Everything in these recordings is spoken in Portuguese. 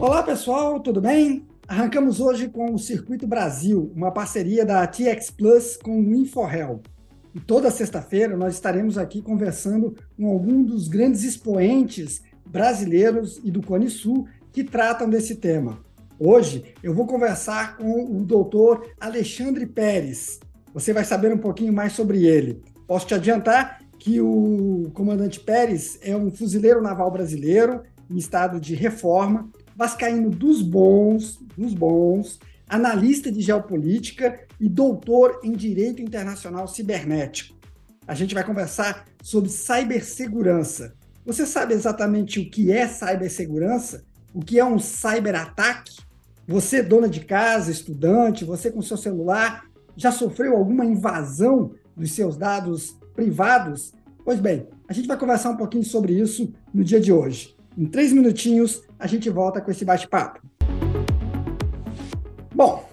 Olá, pessoal, tudo bem? Arrancamos hoje com o Circuito Brasil, uma parceria da TX Plus com o InfoHel. E toda sexta-feira nós estaremos aqui conversando com algum dos grandes expoentes brasileiros e do Cone Sul que tratam desse tema. Hoje eu vou conversar com o doutor Alexandre Pérez. Você vai saber um pouquinho mais sobre ele. Posso te adiantar que o comandante Pérez é um fuzileiro naval brasileiro em estado de reforma, vascaíno dos bons, dos bons, analista de geopolítica e doutor em Direito Internacional Cibernético. A gente vai conversar sobre cibersegurança. Você sabe exatamente o que é cibersegurança? O que é um cyberataque? Você, dona de casa, estudante, você com seu celular, já sofreu alguma invasão dos seus dados privados? Pois bem, a gente vai conversar um pouquinho sobre isso no dia de hoje. Em três minutinhos, a gente volta com esse bate-papo. Bom,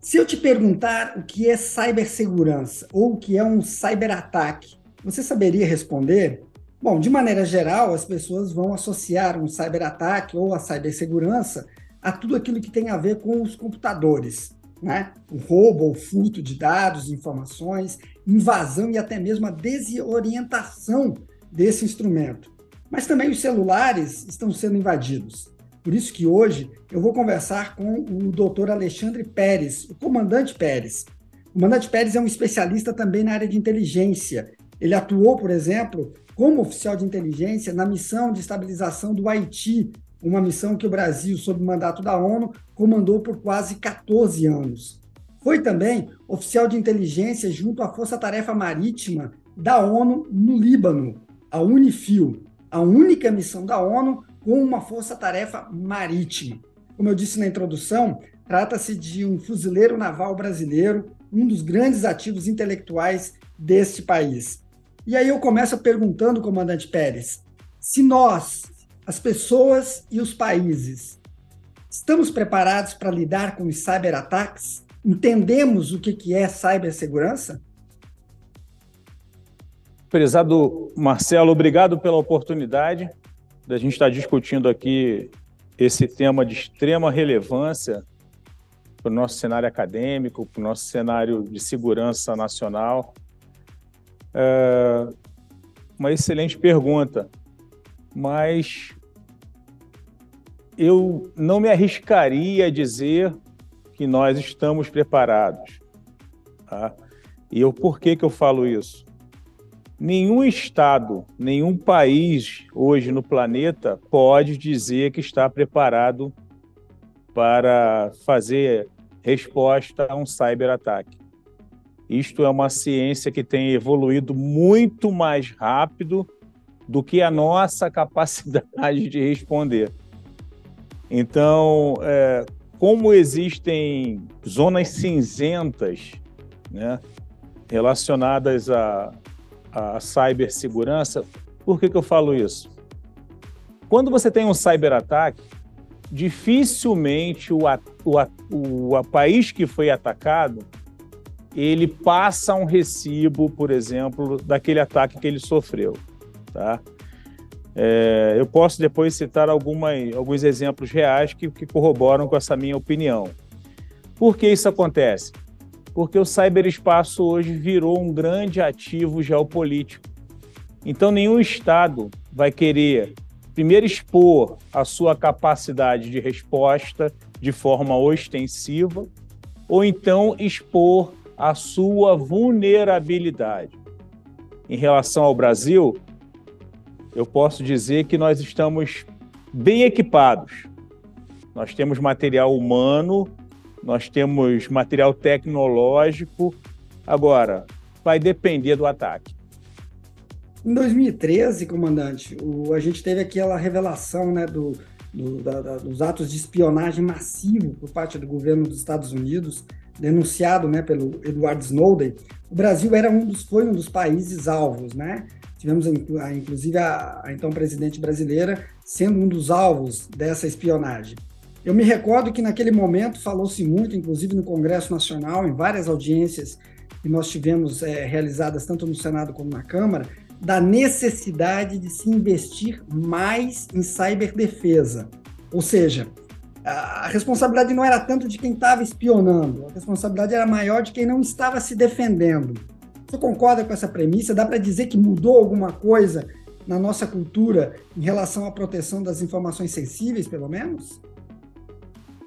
se eu te perguntar o que é cibersegurança ou o que é um cyberataque, você saberia responder? Bom, de maneira geral, as pessoas vão associar um cyberataque ou a cibersegurança a tudo aquilo que tem a ver com os computadores, né? O roubo ou furto de dados, informações, invasão e até mesmo a desorientação desse instrumento. Mas também os celulares estão sendo invadidos. Por isso que hoje eu vou conversar com o doutor Alexandre Pérez, o comandante Pérez. O comandante Pérez é um especialista também na área de inteligência. Ele atuou, por exemplo, como oficial de inteligência na missão de estabilização do Haiti, uma missão que o Brasil, sob mandato da ONU, comandou por quase 14 anos. Foi também oficial de inteligência junto à Força Tarefa Marítima da ONU no Líbano, a UNIFIL a única missão da ONU com uma força-tarefa marítima. Como eu disse na introdução, trata-se de um fuzileiro naval brasileiro, um dos grandes ativos intelectuais deste país. E aí eu começo perguntando, comandante Pérez, se nós, as pessoas e os países, estamos preparados para lidar com os cyberataques? Entendemos o que é cibersegurança? Prezado Marcelo, obrigado pela oportunidade da gente estar discutindo aqui esse tema de extrema relevância para o nosso cenário acadêmico, para o nosso cenário de segurança nacional. É uma excelente pergunta, mas eu não me arriscaria a dizer que nós estamos preparados. Tá? E eu, por que, que eu falo isso? Nenhum Estado, nenhum país hoje no planeta pode dizer que está preparado para fazer resposta a um cyberataque. Isto é uma ciência que tem evoluído muito mais rápido do que a nossa capacidade de responder. Então, é, como existem zonas cinzentas né, relacionadas a, a cibersegurança. Por que, que eu falo isso? Quando você tem um cyberataque, dificilmente o, o, o país que foi atacado ele passa um recibo, por exemplo, daquele ataque que ele sofreu. Tá? É, eu posso depois citar alguma, alguns exemplos reais que, que corroboram com essa minha opinião. Por que isso acontece? Porque o cyberespaço hoje virou um grande ativo geopolítico. Então, nenhum Estado vai querer, primeiro, expor a sua capacidade de resposta de forma ostensiva, ou então expor a sua vulnerabilidade. Em relação ao Brasil, eu posso dizer que nós estamos bem equipados. Nós temos material humano nós temos material tecnológico. Agora, vai depender do ataque. Em 2013, comandante, o, a gente teve aquela revelação né, do, do, da, da, dos atos de espionagem massivo por parte do governo dos Estados Unidos, denunciado né, pelo Edward Snowden. O Brasil era um dos, foi um dos países alvos, né? Tivemos, inclusive, a, a então presidente brasileira sendo um dos alvos dessa espionagem. Eu me recordo que naquele momento falou-se muito, inclusive no Congresso Nacional, em várias audiências que nós tivemos é, realizadas tanto no Senado como na Câmara, da necessidade de se investir mais em ciberdefesa. Ou seja, a responsabilidade não era tanto de quem estava espionando, a responsabilidade era maior de quem não estava se defendendo. Você concorda com essa premissa? Dá para dizer que mudou alguma coisa na nossa cultura em relação à proteção das informações sensíveis, pelo menos?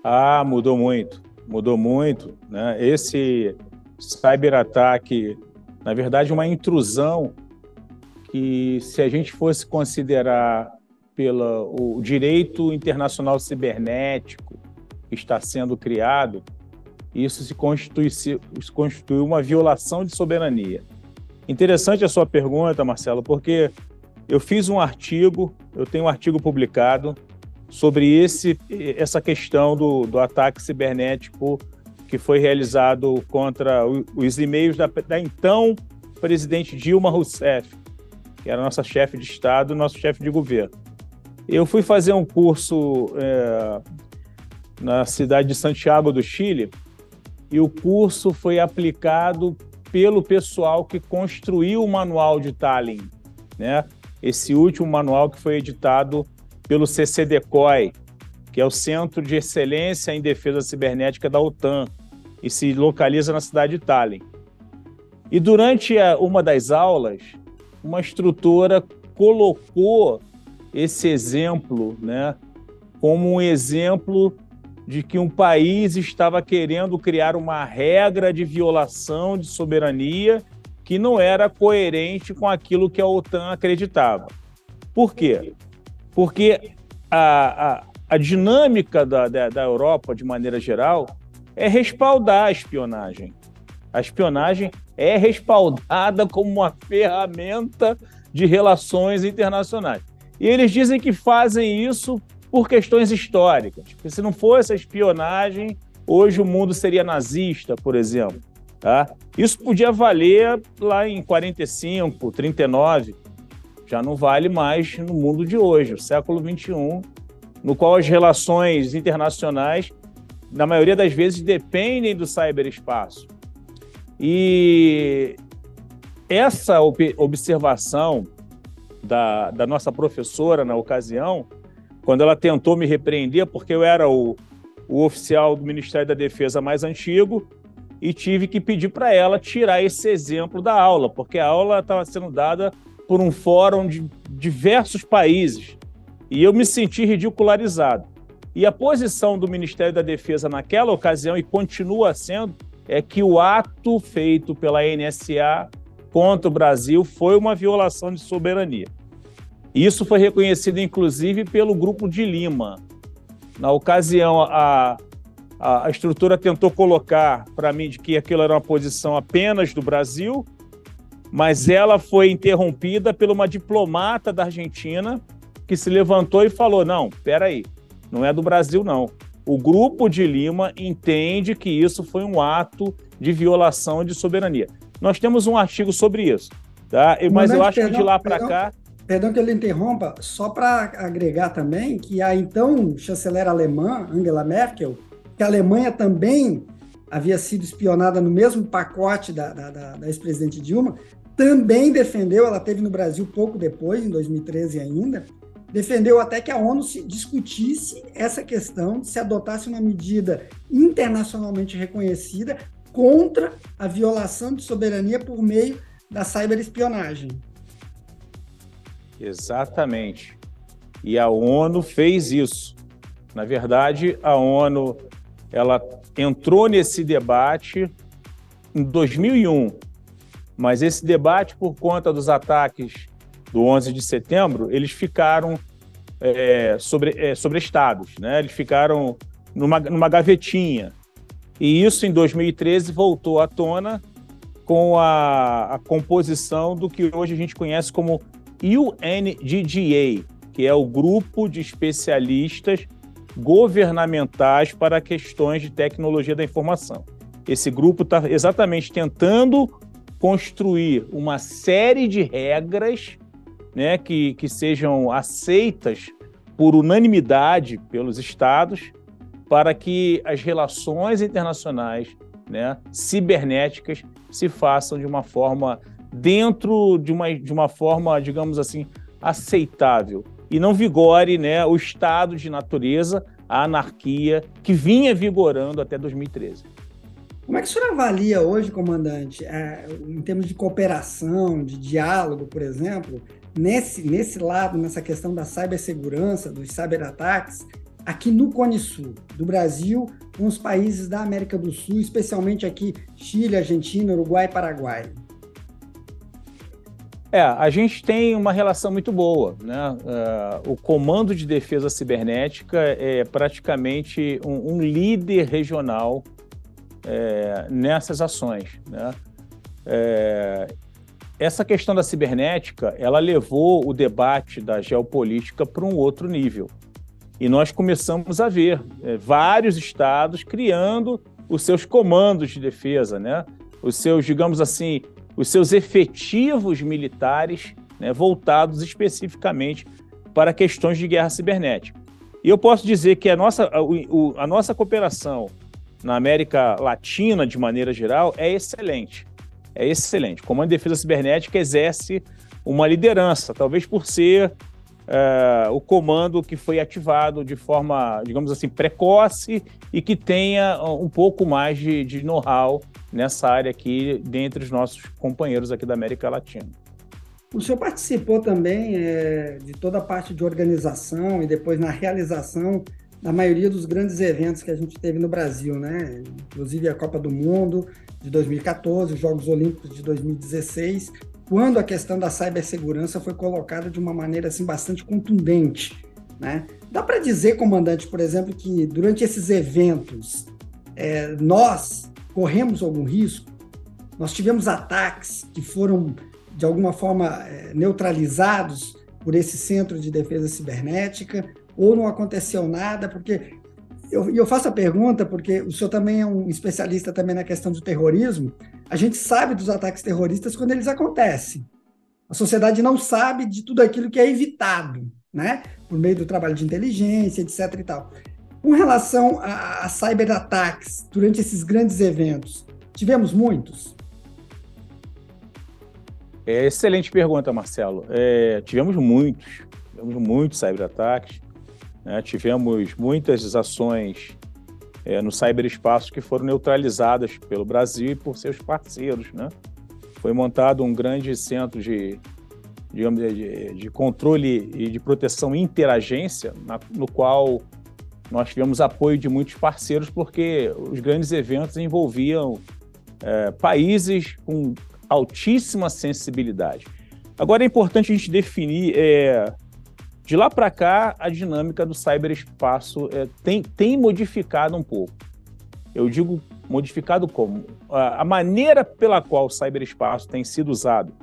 Ah, mudou muito, mudou muito. Né? Esse cyberataque, na verdade, uma intrusão que, se a gente fosse considerar pelo direito internacional cibernético que está sendo criado, isso se constitui, se constitui uma violação de soberania. Interessante a sua pergunta, Marcelo, porque eu fiz um artigo, eu tenho um artigo publicado sobre esse, essa questão do, do ataque cibernético que foi realizado contra os e-mails da, da então presidente Dilma Rousseff, que era nossa chefe de Estado, nosso chefe de governo. Eu fui fazer um curso é, na cidade de Santiago do Chile e o curso foi aplicado pelo pessoal que construiu o manual de Tallinn, né? Esse último manual que foi editado pelo CCDECOI, que é o Centro de Excelência em Defesa Cibernética da OTAN, e se localiza na cidade de Tallinn. E durante uma das aulas, uma instrutora colocou esse exemplo, né, como um exemplo de que um país estava querendo criar uma regra de violação de soberania que não era coerente com aquilo que a OTAN acreditava. Por quê? Porque a, a, a dinâmica da, da, da Europa, de maneira geral, é respaldar a espionagem. A espionagem é respaldada como uma ferramenta de relações internacionais. E eles dizem que fazem isso por questões históricas. Porque se não fosse a espionagem, hoje o mundo seria nazista, por exemplo. Tá? Isso podia valer lá em 45, 39, já não vale mais no mundo de hoje, o século 21, no qual as relações internacionais, na maioria das vezes, dependem do cyberespaço. E essa observação da, da nossa professora na ocasião, quando ela tentou me repreender, porque eu era o, o oficial do Ministério da Defesa mais antigo e tive que pedir para ela tirar esse exemplo da aula, porque a aula estava sendo dada por um fórum de diversos países e eu me senti ridicularizado. E a posição do Ministério da Defesa naquela ocasião, e continua sendo, é que o ato feito pela NSA contra o Brasil foi uma violação de soberania. Isso foi reconhecido, inclusive, pelo Grupo de Lima. Na ocasião, a, a, estrutura tentou colocar para mim de que aquilo era uma posição apenas do Brasil, mas ela foi interrompida por uma diplomata da Argentina que se levantou e falou: não, peraí, não é do Brasil, não. O Grupo de Lima entende que isso foi um ato de violação de soberania. Nós temos um artigo sobre isso, tá? Mas eu acho que de lá para cá. Perdão que eu lhe interrompa, só para agregar também que a então chanceler alemã, Angela Merkel, que a Alemanha também havia sido espionada no mesmo pacote da, da, da, da ex-presidente Dilma, também defendeu, ela teve no Brasil pouco depois, em 2013 ainda, defendeu até que a ONU se discutisse essa questão, se adotasse uma medida internacionalmente reconhecida contra a violação de soberania por meio da cyberespionagem. Exatamente. E a ONU fez isso. Na verdade, a ONU ela entrou nesse debate em 2001, mas esse debate, por conta dos ataques do 11 de setembro, eles ficaram é, sobre, é, sobre estados, né? Eles ficaram numa, numa gavetinha. E isso, em 2013, voltou à tona com a, a composição do que hoje a gente conhece como UNGGA, que é o Grupo de Especialistas Governamentais para Questões de Tecnologia da Informação. Esse grupo está exatamente tentando construir uma série de regras né, que, que sejam aceitas por unanimidade pelos estados para que as relações internacionais né, cibernéticas se façam de uma forma dentro de uma, de uma forma, digamos assim, aceitável e não vigore né, o estado de natureza a anarquia que vinha vigorando até 2013. Como é que o senhor avalia hoje, comandante, é, em termos de cooperação, de diálogo, por exemplo, nesse, nesse lado, nessa questão da cibersegurança, dos cyberataques, aqui no Cone Sul, do Brasil com os países da América do Sul, especialmente aqui Chile, Argentina, Uruguai e Paraguai? É, a gente tem uma relação muito boa. Né? Uh, o Comando de Defesa Cibernética é praticamente um, um líder regional é, nessas ações. Né? É, essa questão da cibernética, ela levou o debate da geopolítica para um outro nível. E nós começamos a ver é, vários estados criando os seus comandos de defesa, né? os seus, digamos assim, os seus efetivos militares né, voltados especificamente para questões de guerra cibernética. E eu posso dizer que a nossa, a, a nossa cooperação na América Latina, de maneira geral, é excelente. É excelente. O Comando de Defesa Cibernética exerce uma liderança, talvez por ser uh, o comando que foi ativado de forma, digamos assim, precoce e que tenha um pouco mais de, de know-how nessa área aqui, dentre os nossos companheiros aqui da América Latina. O senhor participou também é, de toda a parte de organização e depois na realização da maioria dos grandes eventos que a gente teve no Brasil, né? Inclusive a Copa do Mundo de 2014, os Jogos Olímpicos de 2016 quando a questão da cibersegurança foi colocada de uma maneira assim bastante contundente. Né? Dá para dizer, comandante, por exemplo, que durante esses eventos é, nós corremos algum risco? Nós tivemos ataques que foram, de alguma forma, é, neutralizados por esse centro de defesa cibernética, ou não aconteceu nada, porque eu, eu faço a pergunta porque o senhor também é um especialista também na questão do terrorismo. A gente sabe dos ataques terroristas quando eles acontecem. A sociedade não sabe de tudo aquilo que é evitado, né? Por meio do trabalho de inteligência, etc. e tal. Com relação a, a cyberataques durante esses grandes eventos, tivemos muitos? É, excelente pergunta, Marcelo. É, tivemos muitos, tivemos muitos cyberataques. Né? Tivemos muitas ações é, no cyberespaço que foram neutralizadas pelo Brasil e por seus parceiros. Né? Foi montado um grande centro de, digamos, de, de controle e de proteção interagência, na, no qual nós tivemos apoio de muitos parceiros, porque os grandes eventos envolviam é, países com altíssima sensibilidade. Agora é importante a gente definir é, de lá para cá, a dinâmica do cyberespaço é, tem, tem modificado um pouco. Eu digo modificado como? A, maneira pela qual o cyberespaço tem sido usado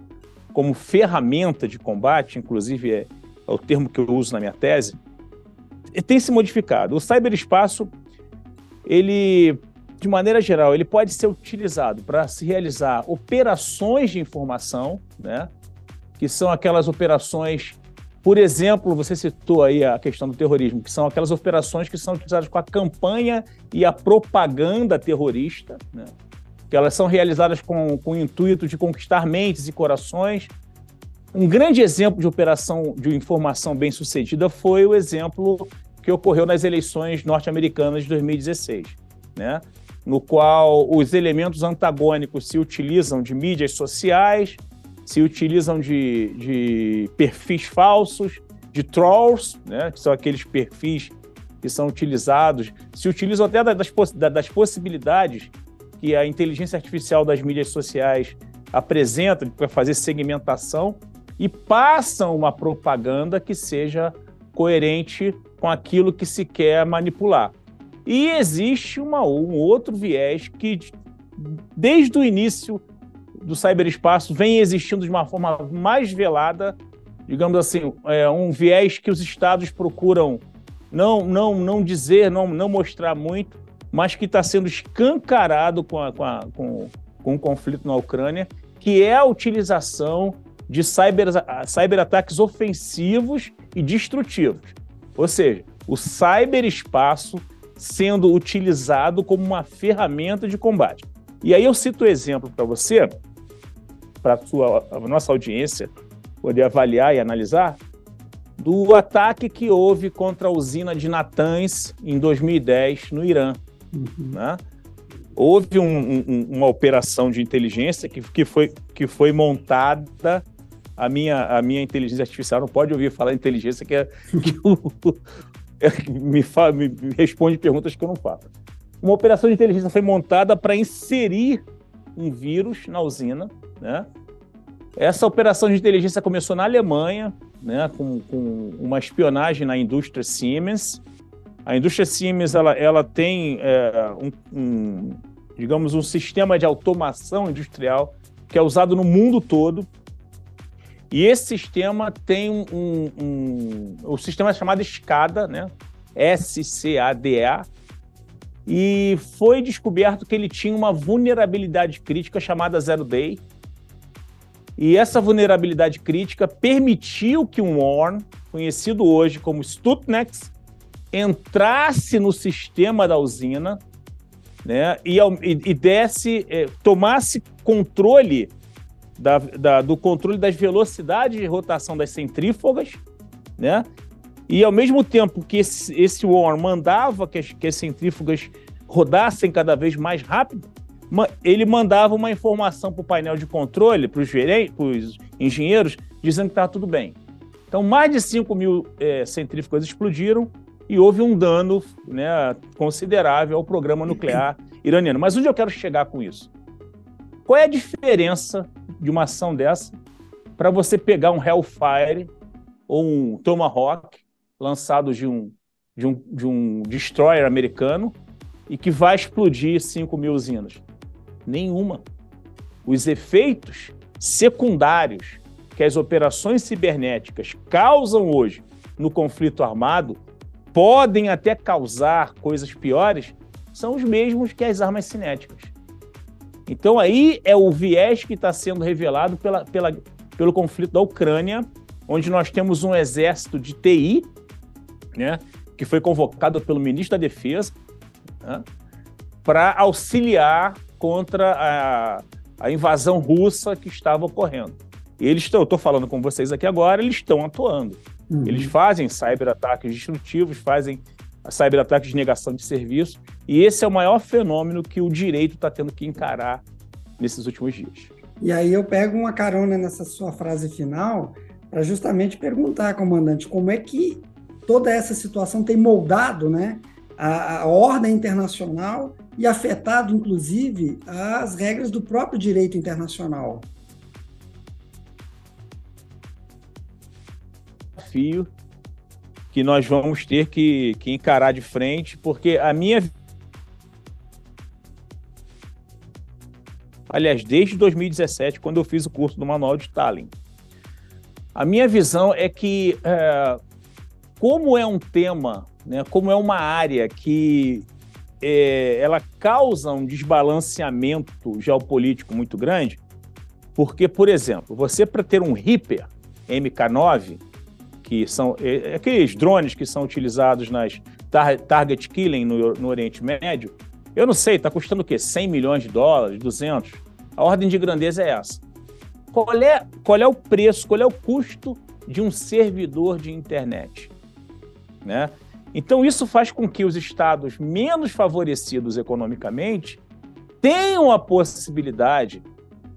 como ferramenta de combate, inclusive é, é o termo que eu uso na minha tese, tem se modificado. O cyberespaço, ele, de maneira geral, ele pode ser utilizado para se realizar operações de informação, né? que são aquelas operações por exemplo, você citou aí a questão do terrorismo, que são aquelas operações que são utilizadas com a campanha e a propaganda terrorista, né? que elas são realizadas com, com o intuito de conquistar mentes e corações. Um grande exemplo de operação de informação bem sucedida foi o exemplo que ocorreu nas eleições norte-americanas de 2016, né? no qual os elementos antagônicos se utilizam de mídias sociais, se utilizam de, de perfis falsos, de trolls, né, que são aqueles perfis que são utilizados, se utilizam até das, das possibilidades que a inteligência artificial das mídias sociais apresenta para fazer segmentação e passam uma propaganda que seja coerente com aquilo que se quer manipular. E existe uma, um outro viés que, desde o início do cyberespaço vem existindo de uma forma mais velada, digamos assim, é, um viés que os estados procuram não, não, não dizer, não, não mostrar muito, mas que está sendo escancarado com, a, com, a, com, com o conflito na Ucrânia, que é a utilização de cyber, cyberataques ofensivos e destrutivos. Ou seja, o cyberespaço sendo utilizado como uma ferramenta de combate. E aí eu cito o um exemplo para você para a nossa audiência poder avaliar e analisar, do ataque que houve contra a usina de Natanz em 2010 no Irã. Uhum. Né? Houve um, um, uma operação de inteligência que, que, foi, que foi montada. A minha, a minha inteligência artificial não pode ouvir falar inteligência, que, é, que me, fala, me responde perguntas que eu não faço. Uma operação de inteligência foi montada para inserir um vírus na usina. Né? Essa operação de inteligência começou na Alemanha, né, com, com uma espionagem na indústria Siemens. A indústria Siemens ela, ela tem é, um, um, digamos, um sistema de automação industrial que é usado no mundo todo. E esse sistema tem um, um, um o sistema é chamado SCADA, né? S-C-A-D-A, e foi descoberto que ele tinha uma vulnerabilidade crítica chamada Zero Day, e essa vulnerabilidade crítica permitiu que um worm, conhecido hoje como Stuxnet, entrasse no sistema da usina né, e, e desse, é, tomasse controle da, da, do controle das velocidades de rotação das centrífugas, né? E ao mesmo tempo que esse, esse worm mandava que as, que as centrífugas rodassem cada vez mais rápido, ele mandava uma informação para o painel de controle, para os engenheiros, dizendo que estava tudo bem. Então, mais de 5 mil é, centrífugas explodiram e houve um dano né, considerável ao programa nuclear iraniano. Mas onde eu quero chegar com isso? Qual é a diferença de uma ação dessa para você pegar um Hellfire ou um Tomahawk lançado de um, de um, de um destroyer americano e que vai explodir 5 mil usinas? Nenhuma. Os efeitos secundários que as operações cibernéticas causam hoje no conflito armado podem até causar coisas piores, são os mesmos que as armas cinéticas. Então aí é o viés que está sendo revelado pela, pela, pelo conflito da Ucrânia, onde nós temos um exército de TI, né, que foi convocado pelo ministro da Defesa, né, para auxiliar contra a, a invasão russa que estava ocorrendo. Eles estão, eu estou falando com vocês aqui agora, eles estão atuando. Uhum. Eles fazem cyberataques destrutivos, fazem cyberataques de negação de serviço, e esse é o maior fenômeno que o direito está tendo que encarar nesses últimos dias. E aí eu pego uma carona nessa sua frase final para justamente perguntar, comandante, como é que toda essa situação tem moldado né, a, a ordem internacional e afetado, inclusive, as regras do próprio direito internacional. Desafio que nós vamos ter que, que encarar de frente, porque a minha. Aliás, desde 2017, quando eu fiz o curso do Manual de Tallinn, a minha visão é que, é, como é um tema, né, como é uma área que é, ela causa um desbalanceamento geopolítico muito grande, porque, por exemplo, você para ter um Reaper MK9, que são é, é, aqueles drones que são utilizados nas tar target killing no, no Oriente Médio, eu não sei, está custando o quê? 100 milhões de dólares, 200? A ordem de grandeza é essa. Qual é, qual é o preço, qual é o custo de um servidor de internet? Né? Então, isso faz com que os estados menos favorecidos economicamente tenham a possibilidade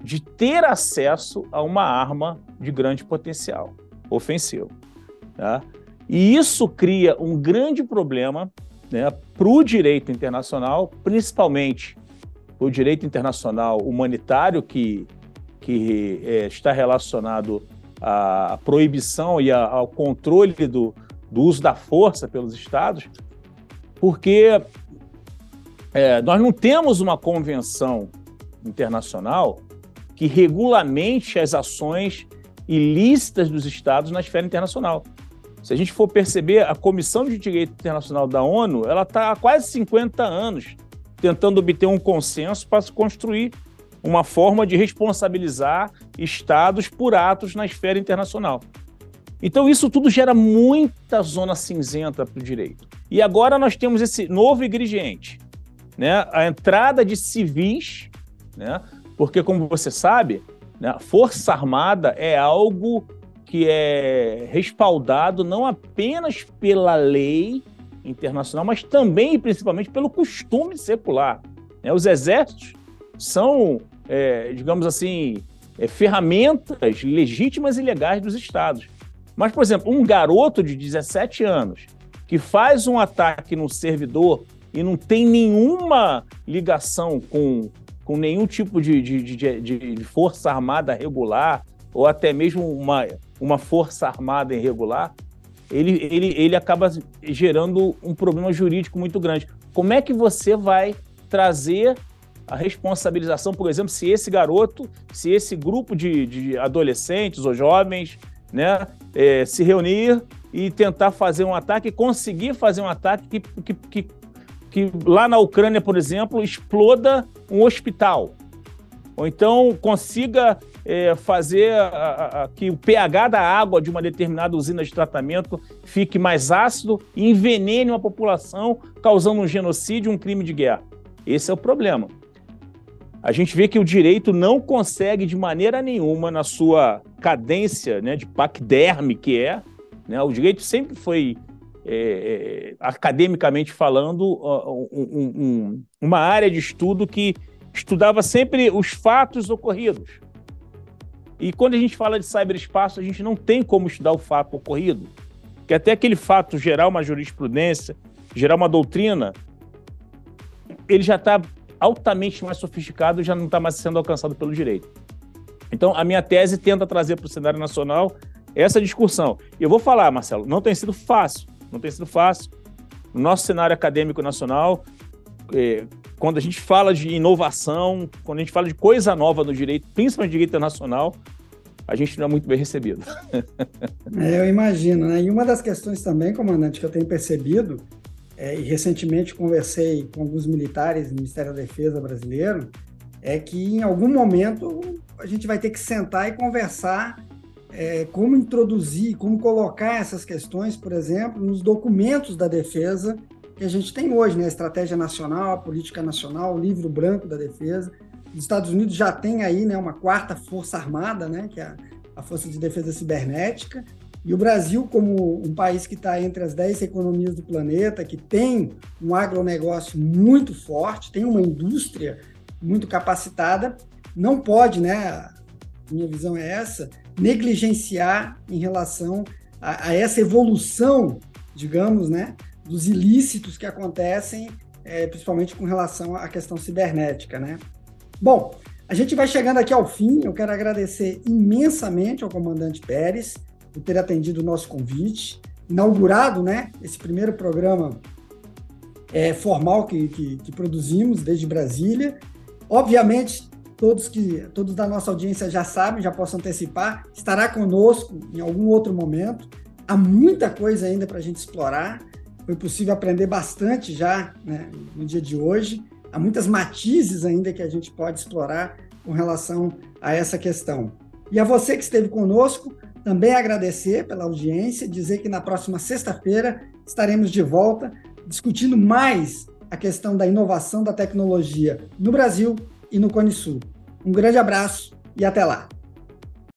de ter acesso a uma arma de grande potencial ofensivo. Tá? E isso cria um grande problema né, para o direito internacional, principalmente o direito internacional humanitário, que, que é, está relacionado à proibição e ao controle do, do uso da força pelos estados, porque é, nós não temos uma convenção internacional que regulamente as ações ilícitas dos estados na esfera internacional. Se a gente for perceber, a Comissão de Direito Internacional da ONU, ela está há quase 50 anos tentando obter um consenso para construir uma forma de responsabilizar estados por atos na esfera internacional. Então, isso tudo gera muita zona cinzenta para o direito. E agora nós temos esse novo ingrediente, né? a entrada de civis, né? porque, como você sabe, né? Força Armada é algo que é respaldado não apenas pela lei internacional, mas também e principalmente pelo costume secular. Né? Os exércitos são, é, digamos assim, é, ferramentas legítimas e legais dos estados. Mas, por exemplo, um garoto de 17 anos que faz um ataque no servidor e não tem nenhuma ligação com, com nenhum tipo de, de, de, de força armada regular ou até mesmo uma, uma força armada irregular, ele, ele, ele acaba gerando um problema jurídico muito grande. Como é que você vai trazer a responsabilização, por exemplo, se esse garoto, se esse grupo de, de adolescentes ou jovens né, é, se reunir e tentar fazer um ataque, conseguir fazer um ataque que, que, que, que lá na Ucrânia, por exemplo, exploda um hospital. Ou então consiga é, fazer a, a, que o pH da água de uma determinada usina de tratamento fique mais ácido e envenene uma população, causando um genocídio, um crime de guerra. Esse é o problema a gente vê que o direito não consegue de maneira nenhuma, na sua cadência né, de paquiderme que é, né, o direito sempre foi, é, é academicamente falando, um, um, uma área de estudo que estudava sempre os fatos ocorridos. E quando a gente fala de cyberespaço, a gente não tem como estudar o fato ocorrido, que até aquele fato gerar uma jurisprudência, gerar uma doutrina, ele já está altamente mais sofisticado já não está mais sendo alcançado pelo direito. Então, a minha tese tenta trazer para o cenário nacional essa discussão. Eu vou falar, Marcelo, não tem sido fácil, não tem sido fácil. No nosso cenário acadêmico nacional, é, quando a gente fala de inovação, quando a gente fala de coisa nova no direito, principalmente direito internacional, a gente não é muito bem recebido. É, eu imagino, né? E uma das questões também, comandante, que eu tenho percebido é, e recentemente conversei com alguns militares do Ministério da Defesa brasileiro, é que em algum momento a gente vai ter que sentar e conversar é, como introduzir, como colocar essas questões, por exemplo, nos documentos da defesa que a gente tem hoje, né? A Estratégia Nacional, a Política Nacional, o Livro Branco da Defesa. Os Estados Unidos já tem aí né, uma quarta força armada, né, que é a, Força de Defesa Cibernética, e o Brasil, como um país que está entre as 10 economias do planeta, que tem um agronegócio muito forte, tem uma indústria muito capacitada, não pode, né? Minha visão é essa, negligenciar em relação a, a essa evolução, digamos, né, dos ilícitos que acontecem, é, principalmente com relação à questão cibernética, né? Bom, a gente vai chegando aqui ao fim. Eu quero agradecer imensamente ao comandante Pérez por ter atendido o nosso convite, inaugurado né, esse primeiro programa é, formal que, que, que, produzimos desde Brasília. Obviamente, todos que todos da nossa audiência já sabem, já posso antecipar, estará conosco em algum outro momento. Há muita coisa ainda para a gente explorar. Foi possível aprender bastante já né, no dia de hoje. Há muitas matizes ainda que a gente pode explorar com relação a essa questão. E a você que esteve conosco, também agradecer pela audiência, dizer que na próxima sexta-feira estaremos de volta discutindo mais a questão da inovação da tecnologia no Brasil e no Cone Sul. Um grande abraço e até lá!